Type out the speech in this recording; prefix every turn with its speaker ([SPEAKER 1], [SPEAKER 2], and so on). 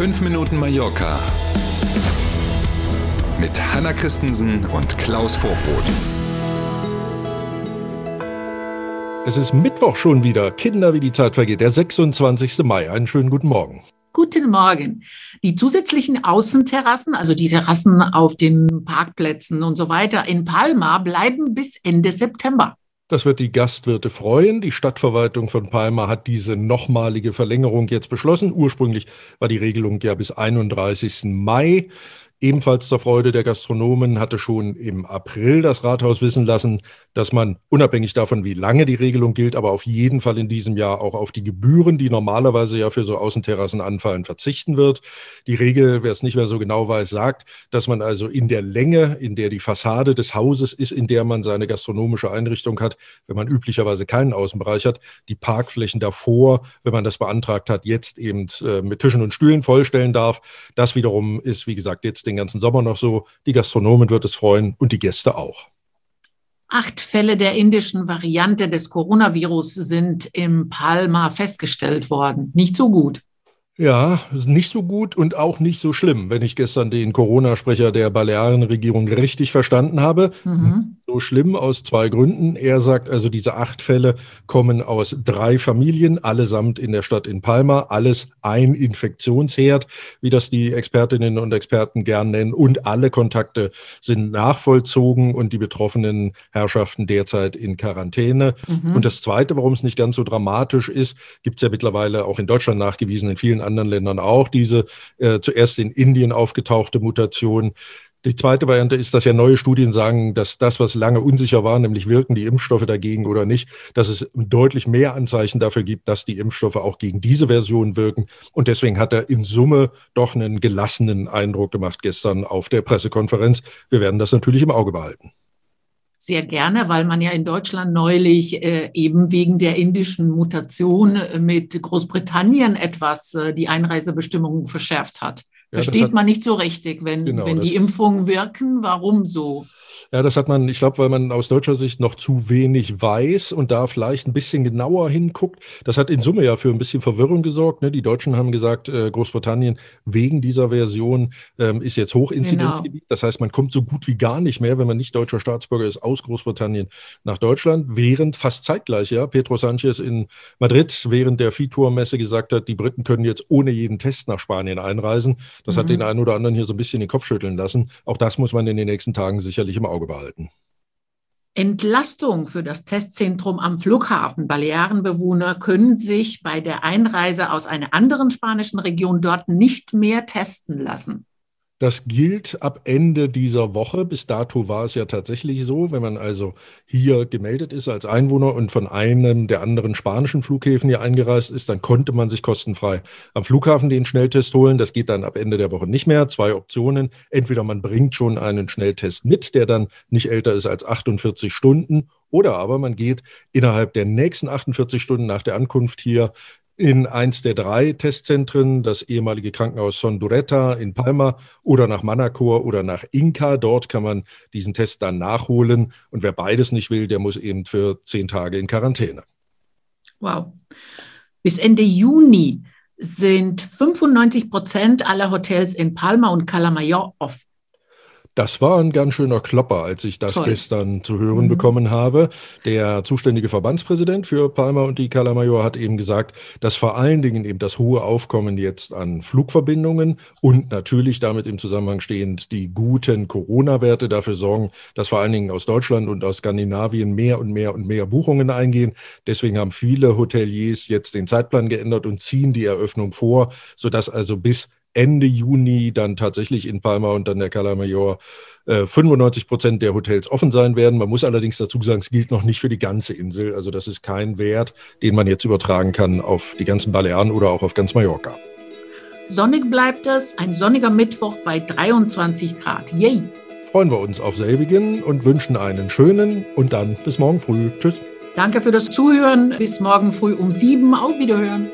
[SPEAKER 1] 5 Minuten Mallorca mit Hanna Christensen und Klaus Vorbrot.
[SPEAKER 2] Es ist Mittwoch schon wieder. Kinder, wie die Zeit vergeht. Der 26. Mai. Einen schönen guten Morgen.
[SPEAKER 3] Guten Morgen. Die zusätzlichen Außenterrassen, also die Terrassen auf den Parkplätzen und so weiter in Palma, bleiben bis Ende September.
[SPEAKER 2] Das wird die Gastwirte freuen. Die Stadtverwaltung von Palma hat diese nochmalige Verlängerung jetzt beschlossen. Ursprünglich war die Regelung ja bis 31. Mai. Ebenfalls zur Freude der Gastronomen hatte schon im April das Rathaus wissen lassen, dass man unabhängig davon, wie lange die Regelung gilt, aber auf jeden Fall in diesem Jahr auch auf die Gebühren, die normalerweise ja für so Außenterrassen anfallen, verzichten wird. Die Regel, wer es nicht mehr so genau weiß, sagt, dass man also in der Länge, in der die Fassade des Hauses ist, in der man seine gastronomische Einrichtung hat, wenn man üblicherweise keinen Außenbereich hat, die Parkflächen davor, wenn man das beantragt hat, jetzt eben äh, mit Tischen und Stühlen vollstellen darf. Das wiederum ist, wie gesagt, jetzt den ganzen Sommer noch so. Die Gastronomen wird es freuen und die Gäste auch.
[SPEAKER 3] Acht Fälle der indischen Variante des Coronavirus sind im Palma festgestellt worden. Nicht so gut.
[SPEAKER 2] Ja, nicht so gut und auch nicht so schlimm, wenn ich gestern den Corona-Sprecher der Balearenregierung richtig verstanden habe. Mhm so schlimm aus zwei Gründen. Er sagt also, diese acht Fälle kommen aus drei Familien, allesamt in der Stadt in Palma, alles ein Infektionsherd, wie das die Expertinnen und Experten gern nennen. Und alle Kontakte sind nachvollzogen und die betroffenen Herrschaften derzeit in Quarantäne. Mhm. Und das Zweite, warum es nicht ganz so dramatisch ist, gibt es ja mittlerweile auch in Deutschland nachgewiesen, in vielen anderen Ländern auch, diese äh, zuerst in Indien aufgetauchte Mutation die zweite Variante ist, dass ja neue Studien sagen, dass das, was lange unsicher war, nämlich wirken die Impfstoffe dagegen oder nicht, dass es deutlich mehr Anzeichen dafür gibt, dass die Impfstoffe auch gegen diese Version wirken. Und deswegen hat er in Summe doch einen gelassenen Eindruck gemacht gestern auf der Pressekonferenz. Wir werden das natürlich im Auge behalten.
[SPEAKER 3] Sehr gerne, weil man ja in Deutschland neulich äh, eben wegen der indischen Mutation äh, mit Großbritannien etwas äh, die Einreisebestimmungen verschärft hat. Versteht ja, hat, man nicht so richtig, wenn, genau, wenn die Impfungen wirken, warum so?
[SPEAKER 2] Ja, das hat man, ich glaube, weil man aus deutscher Sicht noch zu wenig weiß und da vielleicht ein bisschen genauer hinguckt. Das hat in Summe ja für ein bisschen Verwirrung gesorgt. Ne? Die Deutschen haben gesagt, äh, Großbritannien wegen dieser Version ähm, ist jetzt Hochinzidenzgebiet. Genau. Das heißt, man kommt so gut wie gar nicht mehr, wenn man nicht deutscher Staatsbürger ist, aus Großbritannien nach Deutschland. Während fast zeitgleich, ja, Pedro Sanchez in Madrid während der Vitor-Messe gesagt hat, die Briten können jetzt ohne jeden Test nach Spanien einreisen. Das mhm. hat den einen oder anderen hier so ein bisschen den Kopf schütteln lassen. Auch das muss man in den nächsten Tagen sicherlich im Auge Auge behalten.
[SPEAKER 3] Entlastung für das Testzentrum am Flughafen. Balearenbewohner können sich bei der Einreise aus einer anderen spanischen Region dort nicht mehr testen lassen.
[SPEAKER 2] Das gilt ab Ende dieser Woche. Bis dato war es ja tatsächlich so, wenn man also hier gemeldet ist als Einwohner und von einem der anderen spanischen Flughäfen hier eingereist ist, dann konnte man sich kostenfrei am Flughafen den Schnelltest holen. Das geht dann ab Ende der Woche nicht mehr. Zwei Optionen. Entweder man bringt schon einen Schnelltest mit, der dann nicht älter ist als 48 Stunden, oder aber man geht innerhalb der nächsten 48 Stunden nach der Ankunft hier in eins der drei Testzentren, das ehemalige Krankenhaus Sonduretta in Palma oder nach Manacor oder nach Inca. Dort kann man diesen Test dann nachholen. Und wer beides nicht will, der muss eben für zehn Tage in Quarantäne.
[SPEAKER 3] Wow. Bis Ende Juni sind 95 Prozent aller Hotels in Palma und Calamayor offen.
[SPEAKER 2] Das war ein ganz schöner Klopper, als ich das Toll. gestern zu hören mhm. bekommen habe. Der zuständige Verbandspräsident für Palma und die Calamajor hat eben gesagt, dass vor allen Dingen eben das hohe Aufkommen jetzt an Flugverbindungen und natürlich damit im Zusammenhang stehend die guten Corona-Werte dafür sorgen, dass vor allen Dingen aus Deutschland und aus Skandinavien mehr und mehr und mehr Buchungen eingehen. Deswegen haben viele Hoteliers jetzt den Zeitplan geändert und ziehen die Eröffnung vor, sodass also bis Ende Juni dann tatsächlich in Palma und dann der Cala Mayor 95 äh, Prozent der Hotels offen sein werden. Man muss allerdings dazu sagen, es gilt noch nicht für die ganze Insel. Also das ist kein Wert, den man jetzt übertragen kann auf die ganzen Balearen oder auch auf ganz Mallorca.
[SPEAKER 3] Sonnig bleibt es, ein sonniger Mittwoch bei 23 Grad. Yay!
[SPEAKER 2] Freuen wir uns auf selbigen und wünschen einen schönen und dann bis morgen früh. Tschüss.
[SPEAKER 3] Danke für das Zuhören. Bis morgen früh um sieben. Auf Wiederhören.